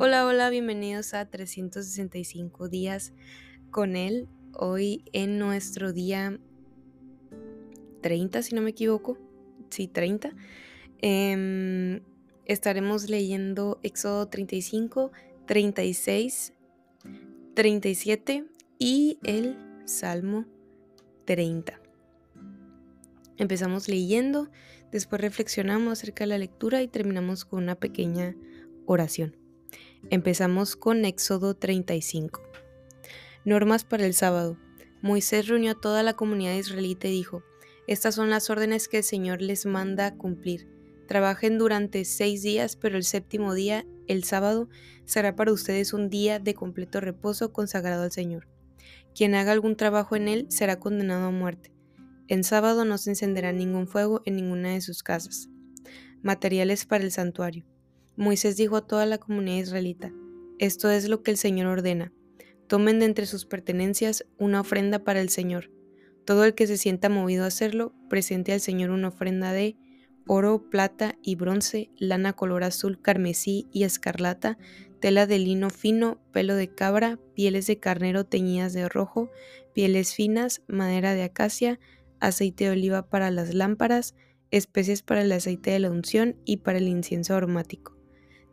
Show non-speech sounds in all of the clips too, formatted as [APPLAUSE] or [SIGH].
Hola, hola, bienvenidos a 365 días con él. Hoy en nuestro día 30, si no me equivoco. Sí, 30. Em, estaremos leyendo Éxodo 35, 36, 37 y el Salmo 30. Empezamos leyendo, después reflexionamos acerca de la lectura y terminamos con una pequeña oración. Empezamos con Éxodo 35. Normas para el sábado. Moisés reunió a toda la comunidad israelita y dijo, Estas son las órdenes que el Señor les manda cumplir. Trabajen durante seis días, pero el séptimo día, el sábado, será para ustedes un día de completo reposo consagrado al Señor. Quien haga algún trabajo en él será condenado a muerte. En sábado no se encenderá ningún fuego en ninguna de sus casas. Materiales para el santuario. Moisés dijo a toda la comunidad israelita, Esto es lo que el Señor ordena. Tomen de entre sus pertenencias una ofrenda para el Señor. Todo el que se sienta movido a hacerlo, presente al Señor una ofrenda de oro, plata y bronce, lana color azul, carmesí y escarlata, tela de lino fino, pelo de cabra, pieles de carnero teñidas de rojo, pieles finas, madera de acacia, aceite de oliva para las lámparas, especies para el aceite de la unción y para el incienso aromático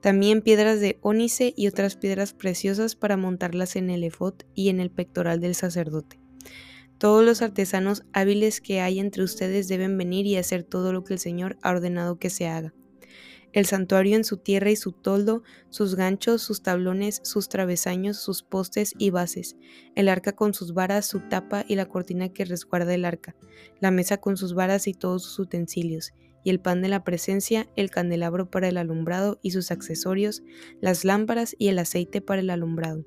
también piedras de ónice y otras piedras preciosas para montarlas en el efod y en el pectoral del sacerdote. Todos los artesanos hábiles que hay entre ustedes deben venir y hacer todo lo que el Señor ha ordenado que se haga. El santuario en su tierra y su toldo, sus ganchos, sus tablones, sus travesaños, sus postes y bases, el arca con sus varas, su tapa y la cortina que resguarda el arca, la mesa con sus varas y todos sus utensilios, y el pan de la presencia, el candelabro para el alumbrado y sus accesorios, las lámparas y el aceite para el alumbrado.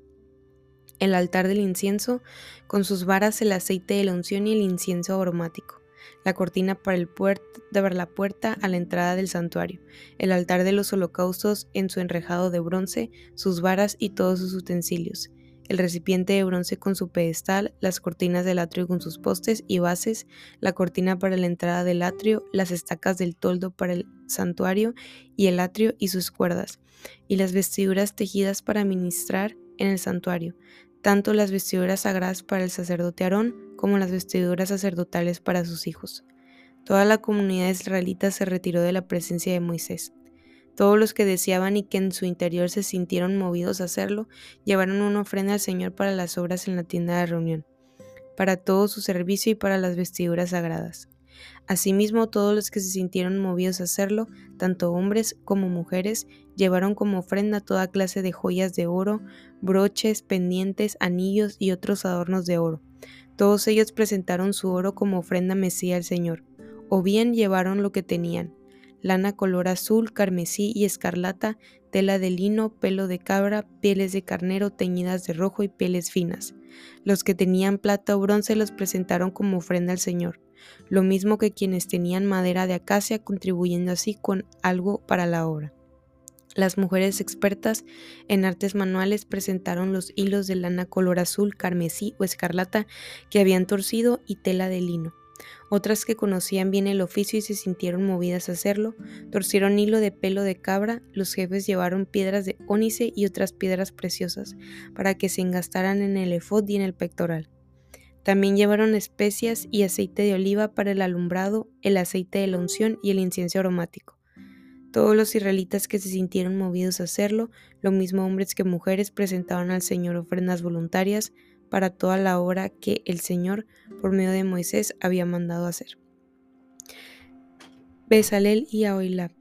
El altar del incienso, con sus varas, el aceite de la unción y el incienso aromático. La cortina para la puerta a la entrada del santuario. El altar de los holocaustos en su enrejado de bronce, sus varas y todos sus utensilios el recipiente de bronce con su pedestal, las cortinas del atrio con sus postes y bases, la cortina para la entrada del atrio, las estacas del toldo para el santuario y el atrio y sus cuerdas, y las vestiduras tejidas para ministrar en el santuario, tanto las vestiduras sagradas para el sacerdote Aarón como las vestiduras sacerdotales para sus hijos. Toda la comunidad israelita se retiró de la presencia de Moisés. Todos los que deseaban y que en su interior se sintieron movidos a hacerlo, llevaron una ofrenda al Señor para las obras en la tienda de reunión, para todo su servicio y para las vestiduras sagradas. Asimismo, todos los que se sintieron movidos a hacerlo, tanto hombres como mujeres, llevaron como ofrenda toda clase de joyas de oro, broches, pendientes, anillos y otros adornos de oro. Todos ellos presentaron su oro como ofrenda mesía al Señor, o bien llevaron lo que tenían, lana color azul, carmesí y escarlata, tela de lino, pelo de cabra, pieles de carnero teñidas de rojo y pieles finas. Los que tenían plata o bronce los presentaron como ofrenda al Señor, lo mismo que quienes tenían madera de acacia, contribuyendo así con algo para la obra. Las mujeres expertas en artes manuales presentaron los hilos de lana color azul, carmesí o escarlata que habían torcido y tela de lino. Otras que conocían bien el oficio y se sintieron movidas a hacerlo, torcieron hilo de pelo de cabra, los jefes llevaron piedras de ónice y otras piedras preciosas, para que se engastaran en el efod y en el pectoral. También llevaron especias y aceite de oliva para el alumbrado, el aceite de la unción y el incienso aromático. Todos los israelitas que se sintieron movidos a hacerlo, lo mismo hombres que mujeres, presentaban al Señor ofrendas voluntarias, para toda la obra que el Señor, por medio de Moisés, había mandado hacer. Besalel y Ahoilab.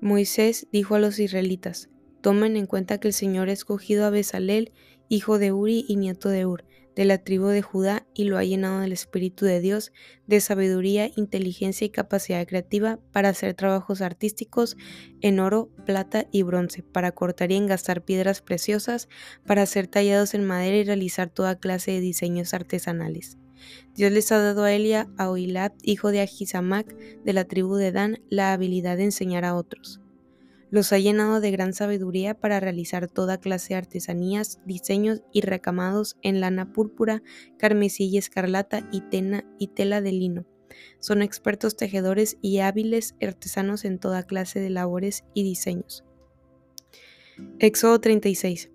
Moisés dijo a los israelitas, tomen en cuenta que el Señor ha escogido a Besalel, hijo de Uri y nieto de Ur, de la tribu de Judá y lo ha llenado del Espíritu de Dios, de sabiduría, inteligencia y capacidad creativa para hacer trabajos artísticos en oro, plata y bronce, para cortar y engastar piedras preciosas, para ser tallados en madera y realizar toda clase de diseños artesanales. Dios les ha dado a Elia, a Oilab, hijo de Ahisamac, de la tribu de Dan, la habilidad de enseñar a otros. Los ha llenado de gran sabiduría para realizar toda clase de artesanías, diseños y recamados en lana púrpura, carmesí y escarlata y, tena, y tela de lino. Son expertos tejedores y hábiles artesanos en toda clase de labores y diseños. Éxodo 36.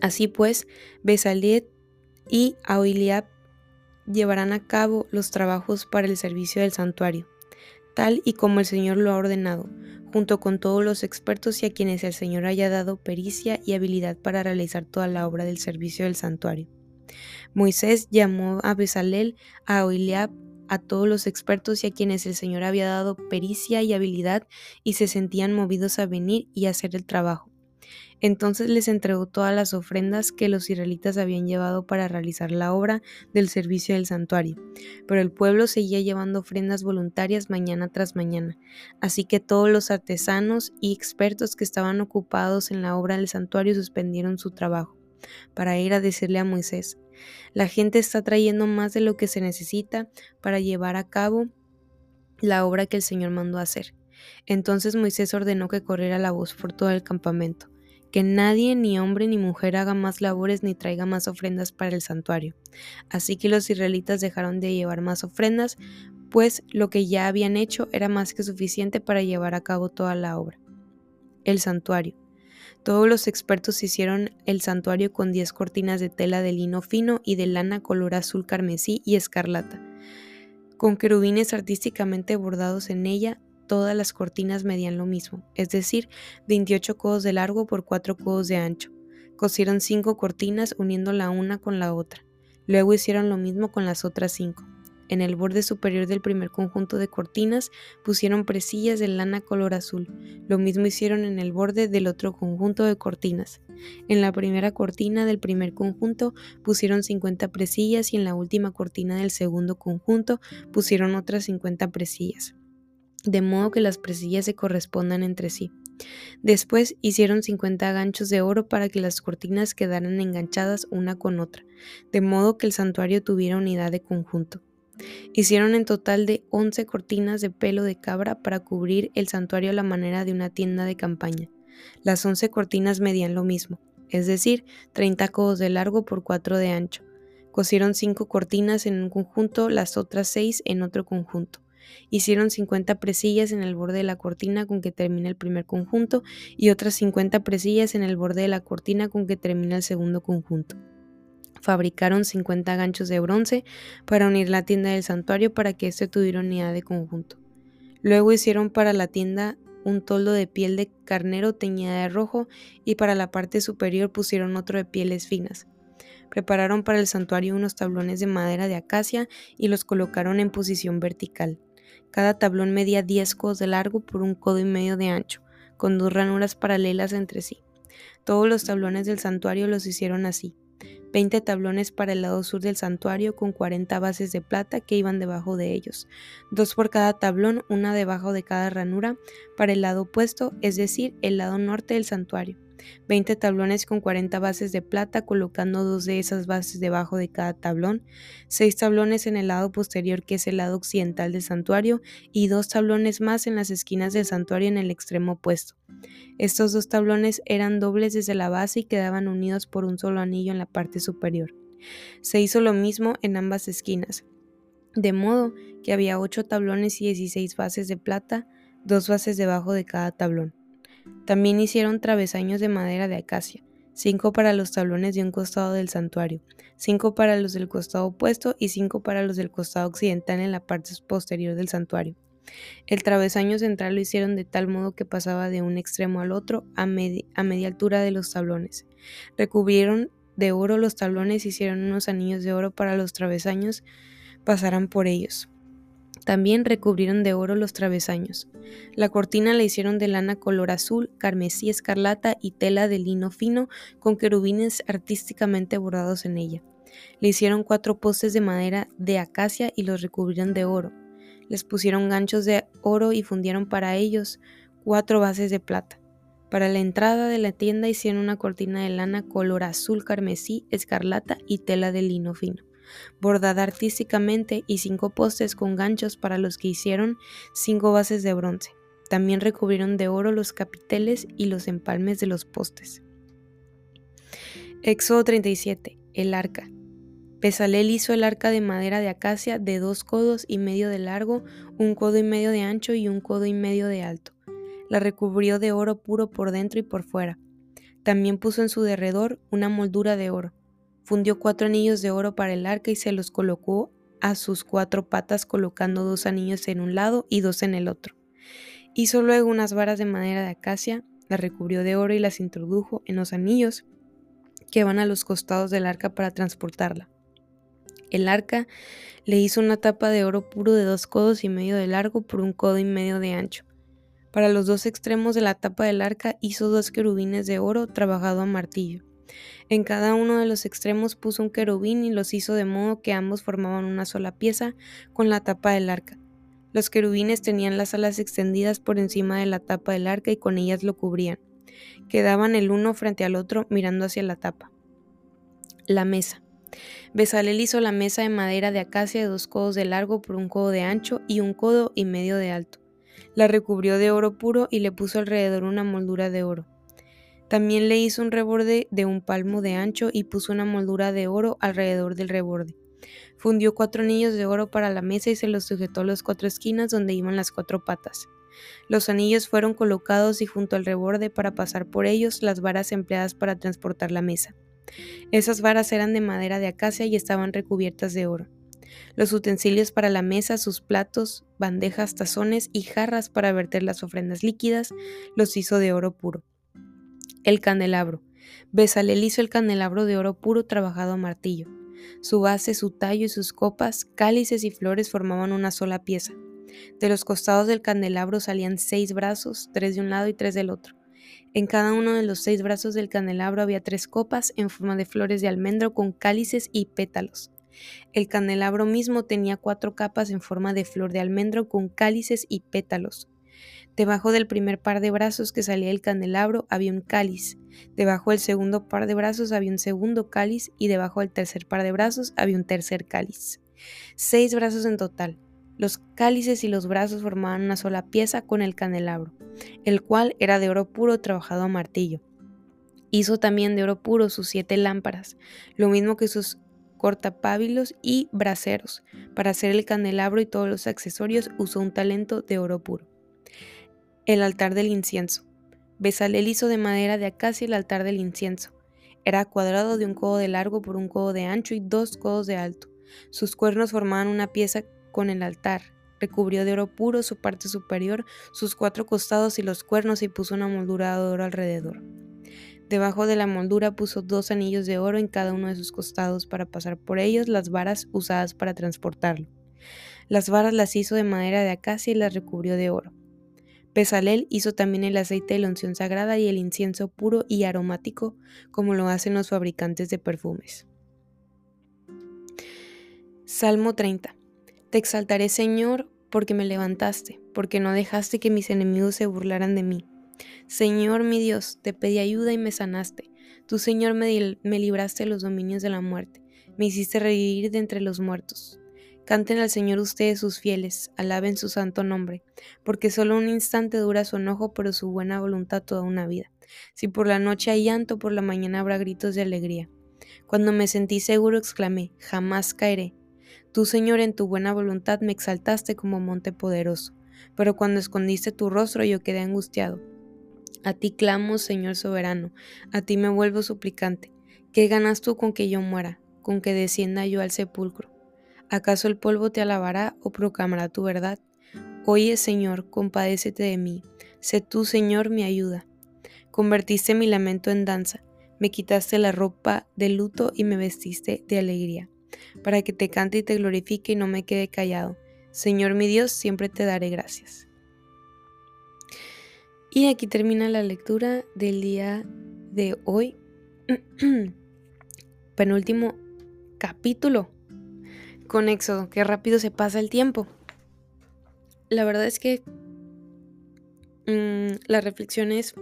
Así pues, Besaliet y Aholiab llevarán a cabo los trabajos para el servicio del santuario, tal y como el Señor lo ha ordenado, junto con todos los expertos y a quienes el Señor haya dado pericia y habilidad para realizar toda la obra del servicio del santuario. Moisés llamó a Besalel, a Oiliab, a todos los expertos y a quienes el Señor había dado pericia y habilidad y se sentían movidos a venir y hacer el trabajo. Entonces les entregó todas las ofrendas que los israelitas habían llevado para realizar la obra del servicio del santuario. Pero el pueblo seguía llevando ofrendas voluntarias mañana tras mañana. Así que todos los artesanos y expertos que estaban ocupados en la obra del santuario suspendieron su trabajo para ir a decirle a Moisés, la gente está trayendo más de lo que se necesita para llevar a cabo la obra que el Señor mandó hacer. Entonces Moisés ordenó que corriera la voz por todo el campamento que nadie, ni hombre ni mujer, haga más labores ni traiga más ofrendas para el santuario. Así que los israelitas dejaron de llevar más ofrendas, pues lo que ya habían hecho era más que suficiente para llevar a cabo toda la obra. El santuario. Todos los expertos hicieron el santuario con diez cortinas de tela de lino fino y de lana color azul carmesí y escarlata, con querubines artísticamente bordados en ella, todas las cortinas medían lo mismo, es decir, 28 codos de largo por 4 codos de ancho. Cosieron cinco cortinas uniendo la una con la otra. Luego hicieron lo mismo con las otras cinco. En el borde superior del primer conjunto de cortinas pusieron presillas de lana color azul. Lo mismo hicieron en el borde del otro conjunto de cortinas. En la primera cortina del primer conjunto pusieron 50 presillas y en la última cortina del segundo conjunto pusieron otras 50 presillas de modo que las presillas se correspondan entre sí. Después hicieron 50 ganchos de oro para que las cortinas quedaran enganchadas una con otra, de modo que el santuario tuviera unidad de conjunto. Hicieron en total de 11 cortinas de pelo de cabra para cubrir el santuario a la manera de una tienda de campaña. Las 11 cortinas medían lo mismo, es decir, 30 codos de largo por 4 de ancho. Cosieron 5 cortinas en un conjunto, las otras 6 en otro conjunto. Hicieron 50 presillas en el borde de la cortina con que termina el primer conjunto y otras 50 presillas en el borde de la cortina con que termina el segundo conjunto. Fabricaron 50 ganchos de bronce para unir la tienda del santuario para que éste tuviera unidad de conjunto. Luego hicieron para la tienda un toldo de piel de carnero teñida de rojo y para la parte superior pusieron otro de pieles finas. Prepararon para el santuario unos tablones de madera de acacia y los colocaron en posición vertical. Cada tablón medía 10 codos de largo por un codo y medio de ancho, con dos ranuras paralelas entre sí. Todos los tablones del santuario los hicieron así. 20 tablones para el lado sur del santuario con 40 bases de plata que iban debajo de ellos, dos por cada tablón, una debajo de cada ranura, para el lado opuesto, es decir, el lado norte del santuario. 20 tablones con 40 bases de plata, colocando dos de esas bases debajo de cada tablón, 6 tablones en el lado posterior que es el lado occidental del santuario y dos tablones más en las esquinas del santuario en el extremo opuesto. Estos dos tablones eran dobles desde la base y quedaban unidos por un solo anillo en la parte superior. Se hizo lo mismo en ambas esquinas, de modo que había 8 tablones y 16 bases de plata, dos bases debajo de cada tablón. También hicieron travesaños de madera de acacia, cinco para los tablones de un costado del santuario, cinco para los del costado opuesto y cinco para los del costado occidental en la parte posterior del santuario. El travesaño central lo hicieron de tal modo que pasaba de un extremo al otro a, a media altura de los tablones. Recubrieron de oro los tablones y hicieron unos anillos de oro para los travesaños pasaran por ellos. También recubrieron de oro los travesaños. La cortina la hicieron de lana color azul, carmesí escarlata y tela de lino fino con querubines artísticamente bordados en ella. Le hicieron cuatro postes de madera de acacia y los recubrieron de oro. Les pusieron ganchos de oro y fundieron para ellos cuatro bases de plata. Para la entrada de la tienda hicieron una cortina de lana color azul carmesí, escarlata y tela de lino fino bordada artísticamente y cinco postes con ganchos para los que hicieron cinco bases de bronce. También recubrieron de oro los capiteles y los empalmes de los postes. Éxodo 37. El arca. Pesalel hizo el arca de madera de acacia de dos codos y medio de largo, un codo y medio de ancho y un codo y medio de alto. La recubrió de oro puro por dentro y por fuera También puso en su derredor una moldura de oro. Fundió cuatro anillos de oro para el arca y se los colocó a sus cuatro patas colocando dos anillos en un lado y dos en el otro. Hizo luego unas varas de madera de acacia, las recubrió de oro y las introdujo en los anillos que van a los costados del arca para transportarla. El arca le hizo una tapa de oro puro de dos codos y medio de largo por un codo y medio de ancho. Para los dos extremos de la tapa del arca hizo dos querubines de oro trabajado a martillo. En cada uno de los extremos puso un querubín y los hizo de modo que ambos formaban una sola pieza con la tapa del arca. Los querubines tenían las alas extendidas por encima de la tapa del arca y con ellas lo cubrían. Quedaban el uno frente al otro mirando hacia la tapa. La mesa. Besalel hizo la mesa de madera de acacia de dos codos de largo por un codo de ancho y un codo y medio de alto. La recubrió de oro puro y le puso alrededor una moldura de oro. También le hizo un reborde de un palmo de ancho y puso una moldura de oro alrededor del reborde. Fundió cuatro anillos de oro para la mesa y se los sujetó a las cuatro esquinas donde iban las cuatro patas. Los anillos fueron colocados y junto al reborde para pasar por ellos las varas empleadas para transportar la mesa. Esas varas eran de madera de acacia y estaban recubiertas de oro. Los utensilios para la mesa, sus platos, bandejas, tazones y jarras para verter las ofrendas líquidas, los hizo de oro puro. El candelabro. Besalel hizo el candelabro de oro puro trabajado a martillo. Su base, su tallo y sus copas, cálices y flores formaban una sola pieza. De los costados del candelabro salían seis brazos, tres de un lado y tres del otro. En cada uno de los seis brazos del candelabro había tres copas en forma de flores de almendro con cálices y pétalos. El candelabro mismo tenía cuatro capas en forma de flor de almendro con cálices y pétalos. Debajo del primer par de brazos que salía del candelabro había un cáliz. Debajo del segundo par de brazos había un segundo cáliz y debajo del tercer par de brazos había un tercer cáliz. Seis brazos en total. Los cálices y los brazos formaban una sola pieza con el candelabro, el cual era de oro puro trabajado a martillo. Hizo también de oro puro sus siete lámparas, lo mismo que sus cortapábilos y braseros. Para hacer el candelabro y todos los accesorios usó un talento de oro puro. El altar del incienso. Besalel hizo de madera de acacia el altar del incienso. Era cuadrado de un codo de largo por un codo de ancho y dos codos de alto. Sus cuernos formaban una pieza con el altar. Recubrió de oro puro su parte superior, sus cuatro costados y los cuernos y puso una moldura de oro alrededor. Debajo de la moldura puso dos anillos de oro en cada uno de sus costados para pasar por ellos las varas usadas para transportarlo. Las varas las hizo de madera de acacia y las recubrió de oro. Pesalel hizo también el aceite de la unción sagrada y el incienso puro y aromático, como lo hacen los fabricantes de perfumes. Salmo 30. Te exaltaré, Señor, porque me levantaste, porque no dejaste que mis enemigos se burlaran de mí. Señor mi Dios, te pedí ayuda y me sanaste. Tú, Señor, me, libraste de los dominios de la muerte, me hiciste revivir de entre los muertos. Canten al Señor ustedes sus fieles, alaben su santo nombre, porque solo un instante dura su enojo, pero su buena voluntad toda una vida. Si por la noche hay llanto, por la mañana habrá gritos de alegría. Cuando me sentí seguro, exclamé, jamás caeré. Tú, Señor, en tu buena voluntad me exaltaste como monte poderoso, pero cuando escondiste tu rostro yo quedé angustiado. A ti clamo, Señor soberano, a ti me vuelvo suplicante. ¿Qué ganas tú con que yo muera, con que descienda yo al sepulcro? ¿Acaso el polvo te alabará o proclamará tu verdad? Oye, Señor, compadécete de mí. Sé tú, Señor, mi ayuda. Convertiste mi lamento en danza, me quitaste la ropa de luto y me vestiste de alegría para que te cante y te glorifique y no me quede callado. Señor mi Dios, siempre te daré gracias. Y aquí termina la lectura del día de hoy. [CLEARS THROAT] Penúltimo capítulo con Éxodo. Qué rápido se pasa el tiempo. La verdad es que mm, la reflexión es,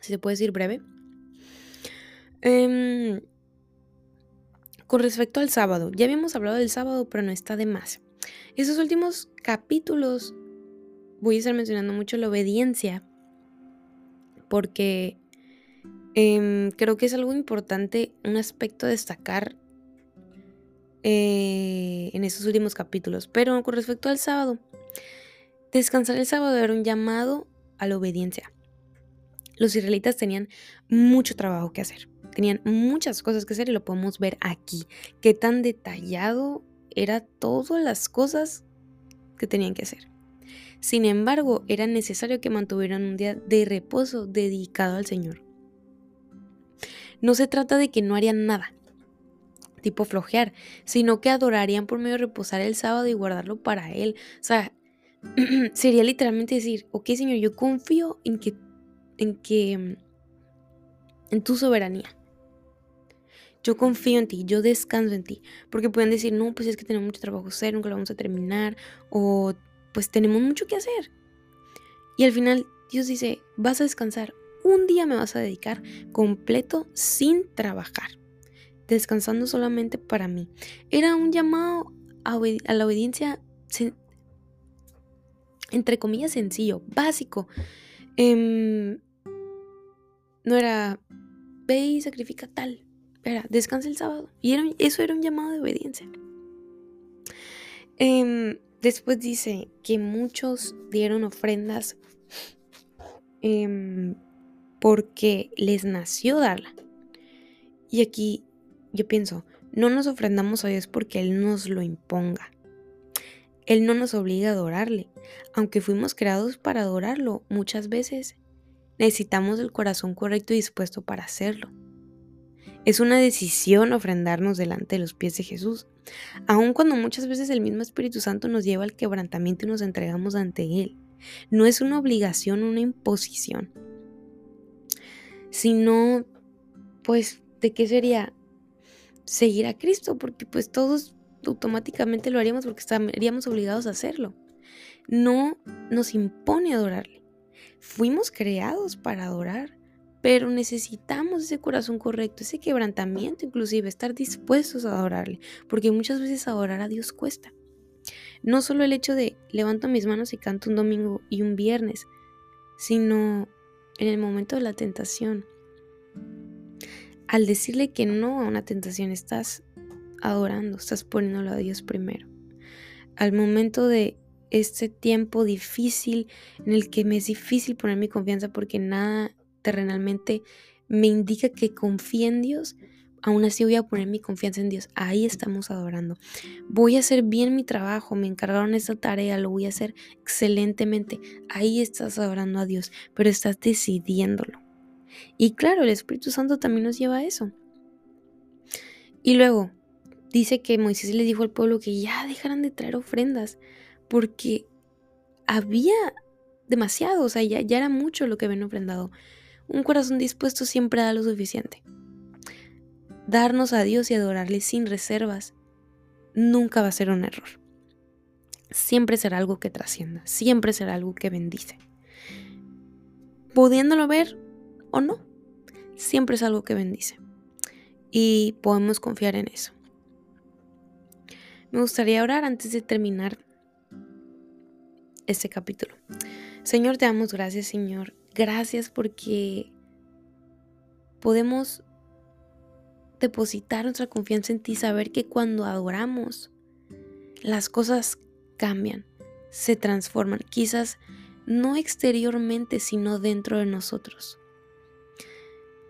si se puede decir breve. Em, con respecto al sábado, ya habíamos hablado del sábado, pero no está de más. Esos últimos capítulos voy a estar mencionando mucho la obediencia, porque em, creo que es algo importante, un aspecto a destacar eh, en esos últimos capítulos. Pero con respecto al sábado, descansar el sábado era un llamado a la obediencia. Los israelitas tenían mucho trabajo que hacer, tenían muchas cosas que hacer y lo podemos ver aquí, qué tan detallado era todas las cosas que tenían que hacer. Sin embargo, era necesario que mantuvieran un día de reposo dedicado al Señor. No se trata de que no harían nada, tipo flojear, sino que adorarían por medio de reposar el sábado y guardarlo para Él. O sea, [CLEARS THROAT] sería literalmente decir, ok Señor, yo confío en que, en que, en tu soberanía. Yo confío en ti, yo descanso en ti. Porque pueden decir, no, pues es que tenemos mucho trabajo hacer, nunca lo vamos a terminar. O pues tenemos mucho que hacer. Y al final Dios dice, vas a descansar. Un día me vas a dedicar completo sin trabajar. Descansando solamente para mí. Era un llamado a, la obediencia, entre comillas, sencillo, básico. Em, no era, ve y sacrifica tal, era, descansa el sábado. Y eso era un llamado de obediencia. Em, después dice que muchos dieron ofrendas em, porque les nació darla. Y aquí yo pienso, no nos ofrendamos a Dios porque Él nos lo imponga. Él no nos obliga a adorarle. Aunque fuimos creados para adorarlo, muchas veces necesitamos el corazón correcto y dispuesto para hacerlo. Es una decisión ofrendarnos delante de los pies de Jesús, aun cuando muchas veces el mismo Espíritu Santo nos lleva al quebrantamiento y nos entregamos ante Él. No es una obligación, una imposición, sino, pues, ¿de qué sería? Seguir a Cristo, porque pues todos automáticamente lo haríamos porque estaríamos obligados a hacerlo. No nos impone adorarle. Fuimos creados para adorar. Pero necesitamos ese corazón correcto, ese quebrantamiento inclusive, estar dispuestos a adorarle, porque muchas veces adorar a Dios cuesta. No solo el hecho de levanto mis manos y canto un domingo y un viernes, sino en el momento de la tentación. Al decirle que no a una tentación estás adorando, estás poniéndolo a Dios primero. Al momento de este tiempo difícil en el que me es difícil poner mi confianza porque nada terrenalmente me indica que confíe en Dios, aún así voy a poner mi confianza en Dios. Ahí estamos adorando. Voy a hacer bien mi trabajo, me encargaron esta tarea, lo voy a hacer excelentemente. Ahí estás adorando a Dios, pero estás decidiéndolo. Y claro, el Espíritu Santo también nos lleva a eso. Y luego dice que Moisés le dijo al pueblo que ya dejaran de traer ofrendas, porque había demasiado, o sea, ya, ya era mucho lo que habían ofrendado. Un corazón dispuesto siempre da lo suficiente. Darnos a Dios y adorarle sin reservas nunca va a ser un error. Siempre será algo que trascienda, siempre será algo que bendice. Pudiéndolo ver o no, siempre es algo que bendice. Y podemos confiar en eso. Me gustaría orar antes de terminar este capítulo. Señor, te damos gracias, Señor, Gracias porque podemos depositar nuestra confianza en ti, saber que cuando adoramos, las cosas cambian, se transforman, quizás no exteriormente, sino dentro de nosotros.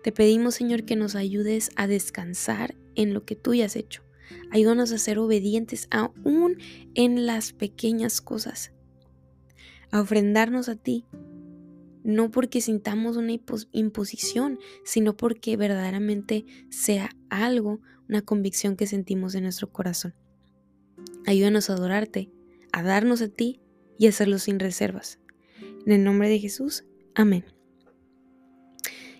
Te pedimos, Señor, que nos ayudes a descansar en lo que tú ya has hecho. Ayúdanos a ser obedientes aún en las pequeñas cosas, a ofrendarnos a ti no porque sintamos una imposición, sino porque verdaderamente sea algo, una convicción que sentimos en nuestro corazón. Ayúdanos a adorarte, a darnos a ti y a hacerlo sin reservas. En el nombre de Jesús, amén.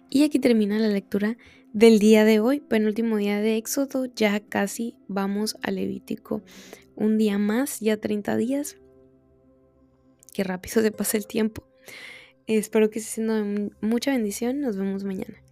Y aquí termina la lectura del día de hoy, penúltimo día de Éxodo, ya casi vamos a Levítico. Un día más, ya 30 días. Qué rápido se pasa el tiempo. Espero que esté siendo mucha bendición. Nos vemos mañana.